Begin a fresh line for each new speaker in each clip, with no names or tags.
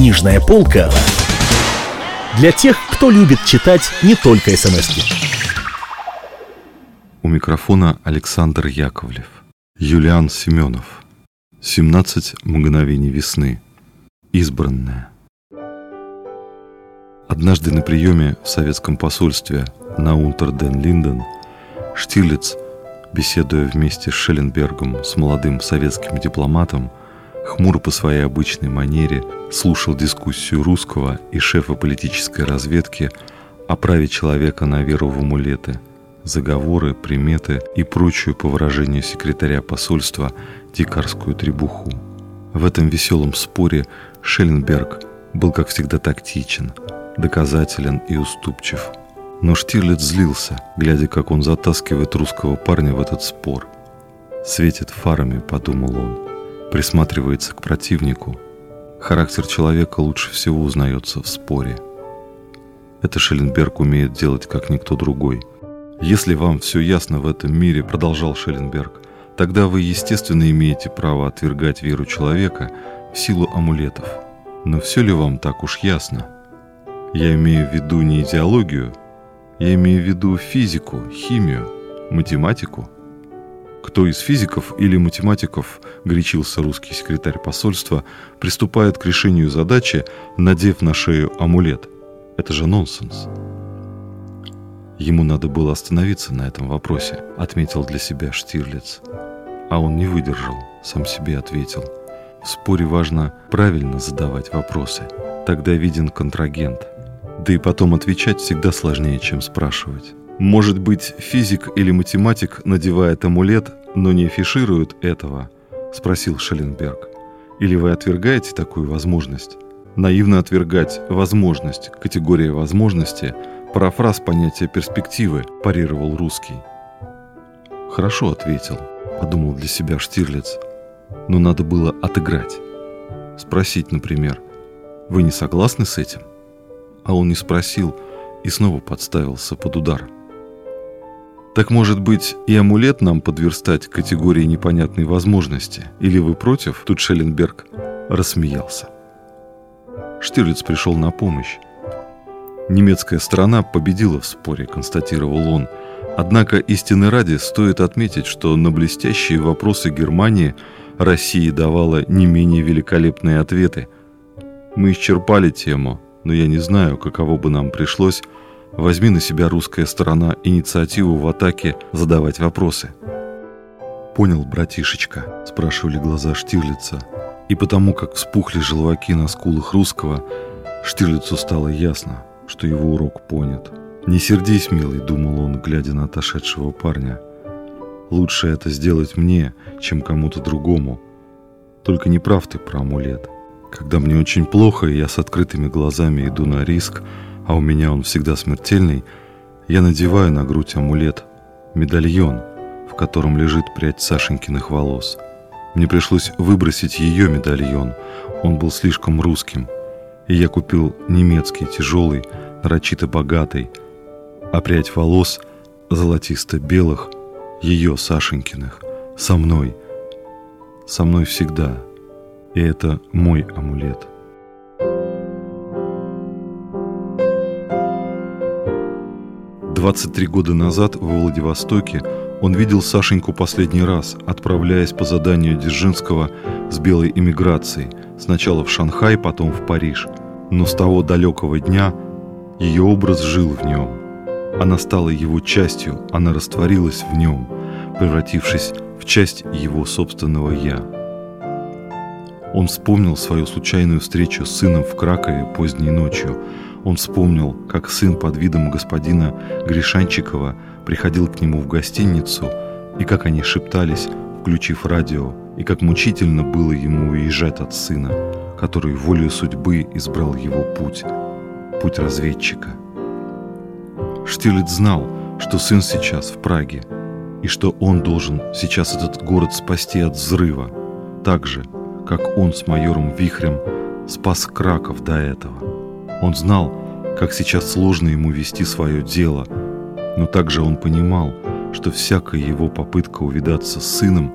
Книжная полка для тех, кто любит читать не только смс -ки.
У микрофона Александр Яковлев. Юлиан Семенов. 17 мгновений весны. Избранная. Однажды на приеме в советском посольстве на Унтерден-Линден Штирлиц, беседуя вместе с Шелленбергом, с молодым советским дипломатом, хмуро по своей обычной манере слушал дискуссию русского и шефа политической разведки о праве человека на веру в амулеты, заговоры, приметы и прочую, по выражению секретаря посольства, дикарскую требуху. В этом веселом споре Шелленберг был, как всегда, тактичен, доказателен и уступчив. Но Штирлиц злился, глядя, как он затаскивает русского парня в этот спор. «Светит фарами», — подумал он присматривается к противнику. Характер человека лучше всего узнается в споре. Это Шелленберг умеет делать, как никто другой. Если вам все ясно в этом мире, продолжал Шелленберг, тогда вы, естественно, имеете право отвергать веру человека в силу амулетов. Но все ли вам так уж ясно? Я имею в виду не идеологию, я имею в виду физику, химию, математику – кто из физиков или математиков, горячился русский секретарь посольства, приступает к решению задачи, надев на шею амулет? Это же нонсенс. Ему надо было остановиться на этом вопросе, отметил для себя Штирлиц. А он не выдержал, сам себе ответил. В споре важно правильно задавать вопросы. Тогда виден контрагент. Да и потом отвечать всегда сложнее, чем спрашивать. Может быть, физик или математик надевает амулет, но не афиширует этого? Спросил Шелленберг. Или вы отвергаете такую возможность? Наивно отвергать возможность, категория возможности, парафраз понятия перспективы, парировал русский. Хорошо ответил, подумал для себя Штирлиц. Но надо было отыграть. Спросить, например, вы не согласны с этим? А он не спросил и снова подставился под удар – так может быть и амулет нам подверстать категории непонятной возможности? Или вы против? Тут Шелленберг рассмеялся. Штирлиц пришел на помощь. Немецкая сторона победила в споре, констатировал он. Однако истины ради стоит отметить, что на блестящие вопросы Германии Россия давала не менее великолепные ответы. Мы исчерпали тему, но я не знаю, каково бы нам пришлось Возьми на себя русская сторона инициативу в атаке задавать вопросы. «Понял, братишечка?» – спрашивали глаза Штирлица. И потому, как вспухли желваки на скулах русского, Штирлицу стало ясно, что его урок понят. «Не сердись, милый», – думал он, глядя на отошедшего парня. «Лучше это сделать мне, чем кому-то другому. Только не прав ты про амулет. Когда мне очень плохо, и я с открытыми глазами иду на риск – а у меня он всегда смертельный, я надеваю на грудь амулет, медальон, в котором лежит прядь Сашенькиных волос. Мне пришлось выбросить ее медальон, он был слишком русским, и я купил немецкий, тяжелый, нарочито богатый, а прядь волос золотисто-белых, ее Сашенькиных, со мной, со мной всегда. И это мой амулет. 23 года назад в Владивостоке он видел Сашеньку последний раз, отправляясь по заданию Дзержинского с белой эмиграцией, сначала в Шанхай, потом в Париж. Но с того далекого дня ее образ жил в нем. Она стала его частью, она растворилась в нем, превратившись в часть его собственного «я». Он вспомнил свою случайную встречу с сыном в Кракове поздней ночью – он вспомнил, как сын под видом господина Гришанчикова приходил к нему в гостиницу, и как они шептались, включив радио, и как мучительно было ему уезжать от сына, который волею судьбы избрал его путь, путь разведчика. Штирлиц знал, что сын сейчас в Праге, и что он должен сейчас этот город спасти от взрыва, так же, как он с майором Вихрем спас Краков до этого. Он знал, как сейчас сложно ему вести свое дело, но также он понимал, что всякая его попытка увидаться с сыном,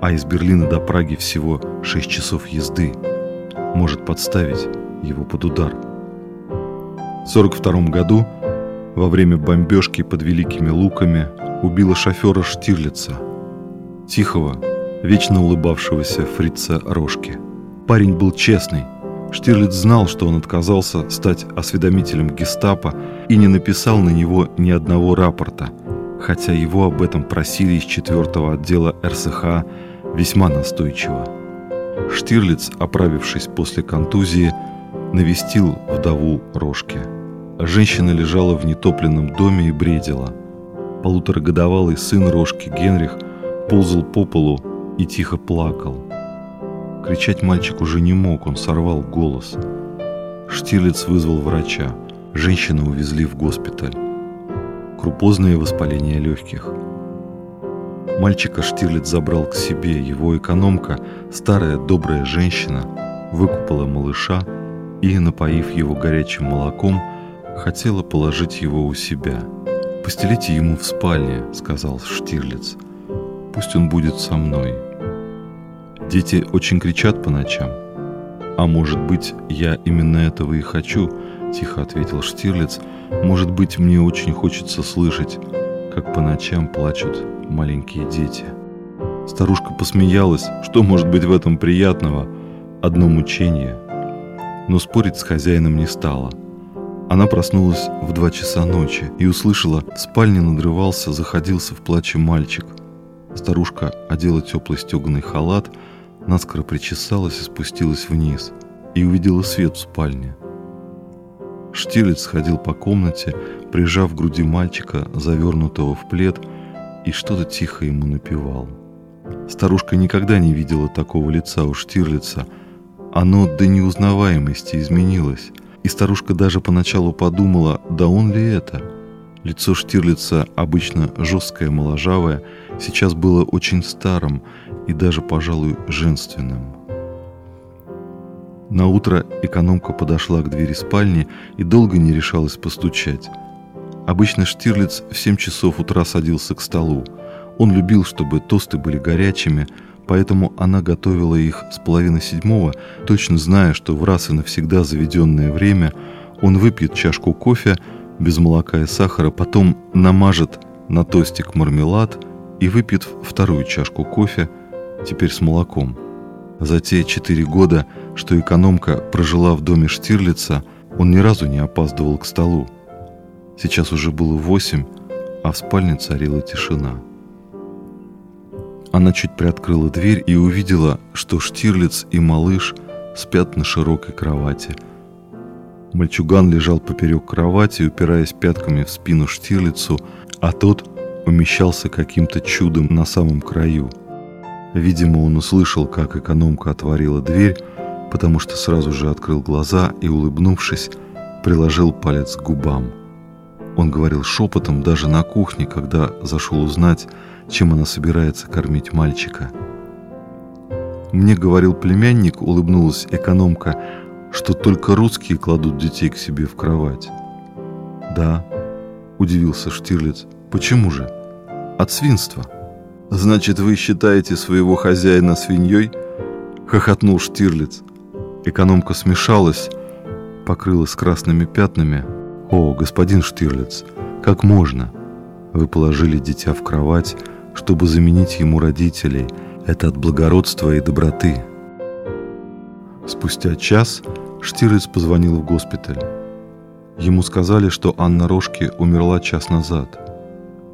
а из Берлина до Праги всего 6 часов езды, может подставить его под удар. В 1942 году во время бомбежки под Великими Луками убила шофера Штирлица, тихого, вечно улыбавшегося фрица Рожки. Парень был честный. Штирлиц знал, что он отказался стать осведомителем гестапо и не написал на него ни одного рапорта, хотя его об этом просили из четвертого отдела РСХ весьма настойчиво. Штирлиц, оправившись после контузии, навестил вдову Рожки. Женщина лежала в нетопленном доме и бредила. Полуторагодовалый сын Рожки Генрих ползал по полу и тихо плакал. Кричать мальчик уже не мог, он сорвал голос. Штирлиц вызвал врача. Женщину увезли в госпиталь. Крупозное воспаление легких. Мальчика Штирлиц забрал к себе. Его экономка, старая добрая женщина, выкупала малыша и, напоив его горячим молоком, хотела положить его у себя. «Постелите ему в спальне», — сказал Штирлиц. «Пусть он будет со мной». Дети очень кричат по ночам. «А может быть, я именно этого и хочу», — тихо ответил Штирлиц. «Может быть, мне очень хочется слышать, как по ночам плачут маленькие дети». Старушка посмеялась. Что может быть в этом приятного? Одно мучение. Но спорить с хозяином не стала. Она проснулась в два часа ночи и услышала, в спальне надрывался, заходился в плаче мальчик. Старушка одела теплый стеганый халат — наскоро причесалась и спустилась вниз, и увидела свет в спальне. Штирлиц ходил по комнате, прижав к груди мальчика, завернутого в плед, и что-то тихо ему напевал. Старушка никогда не видела такого лица у Штирлица. Оно до неузнаваемости изменилось, и старушка даже поначалу подумала, да он ли это? Лицо Штирлица, обычно жесткое, моложавое, сейчас было очень старым и даже, пожалуй, женственным. На утро экономка подошла к двери спальни и долго не решалась постучать. Обычно Штирлиц в 7 часов утра садился к столу. Он любил, чтобы тосты были горячими, поэтому она готовила их с половины седьмого, точно зная, что в раз и навсегда заведенное время он выпьет чашку кофе без молока и сахара, потом намажет на тостик мармелад и выпьет вторую чашку кофе – теперь с молоком. За те четыре года, что экономка прожила в доме Штирлица, он ни разу не опаздывал к столу. Сейчас уже было восемь, а в спальне царила тишина. Она чуть приоткрыла дверь и увидела, что Штирлиц и малыш спят на широкой кровати. Мальчуган лежал поперек кровати, упираясь пятками в спину Штирлицу, а тот умещался каким-то чудом на самом краю – Видимо, он услышал, как экономка отворила дверь, потому что сразу же открыл глаза и, улыбнувшись, приложил палец к губам. Он говорил шепотом даже на кухне, когда зашел узнать, чем она собирается кормить мальчика. Мне говорил племянник, улыбнулась экономка, что только русские кладут детей к себе в кровать. Да, удивился Штирлиц. Почему же? От свинства. «Значит, вы считаете своего хозяина свиньей?» — хохотнул Штирлиц. Экономка смешалась, покрылась красными пятнами. «О, господин Штирлиц, как можно? Вы положили дитя в кровать, чтобы заменить ему родителей. Это от благородства и доброты». Спустя час Штирлиц позвонил в госпиталь. Ему сказали, что Анна Рожки умерла час назад –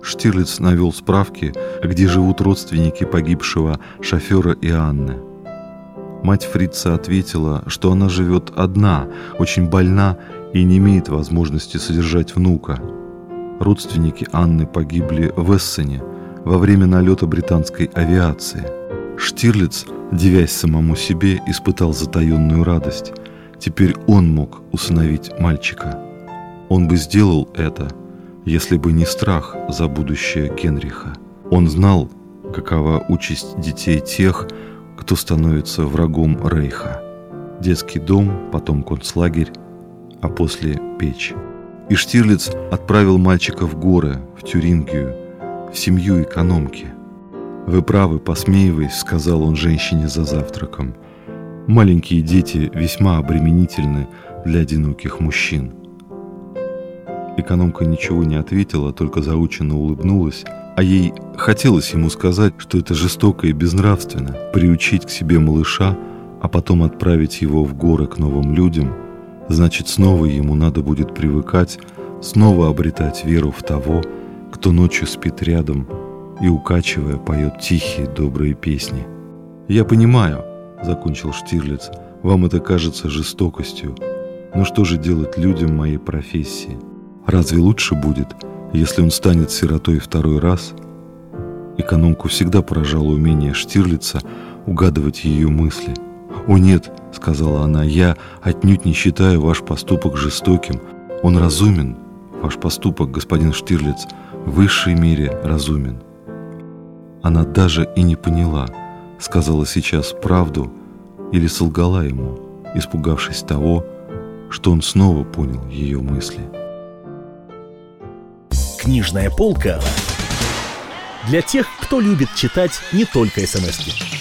Штирлиц навел справки, где живут родственники погибшего шофера и Анны. Мать Фрица ответила, что она живет одна, очень больна и не имеет возможности содержать внука. Родственники Анны погибли в Эссене во время налета британской авиации. Штирлиц, девясь самому себе, испытал затаенную радость. Теперь он мог усыновить мальчика. Он бы сделал это – если бы не страх за будущее Генриха. Он знал, какова участь детей тех, кто становится врагом Рейха. Детский дом, потом концлагерь, а после печь. И Штирлиц отправил мальчика в горы, в Тюрингию, в семью экономки. «Вы правы, посмеиваясь», — сказал он женщине за завтраком. Маленькие дети весьма обременительны для одиноких мужчин. Экономка ничего не ответила, только заученно улыбнулась, а ей хотелось ему сказать, что это жестоко и безнравственно приучить к себе малыша, а потом отправить его в горы к новым людям, значит снова ему надо будет привыкать, снова обретать веру в того, кто ночью спит рядом и, укачивая, поет тихие добрые песни. «Я понимаю», закончил Штирлиц, вам это кажется жестокостью. Но что же делать людям моей профессии? Разве лучше будет, если он станет сиротой второй раз? Экономку всегда поражало умение Штирлица угадывать ее мысли. «О нет», — сказала она, — «я отнюдь не считаю ваш поступок жестоким. Он разумен. Ваш поступок, господин Штирлиц, в высшей мере разумен». Она даже и не поняла — сказала сейчас правду или солгала ему, испугавшись того, что он снова понял ее мысли.
Книжная полка для тех, кто любит читать не только смс -ки.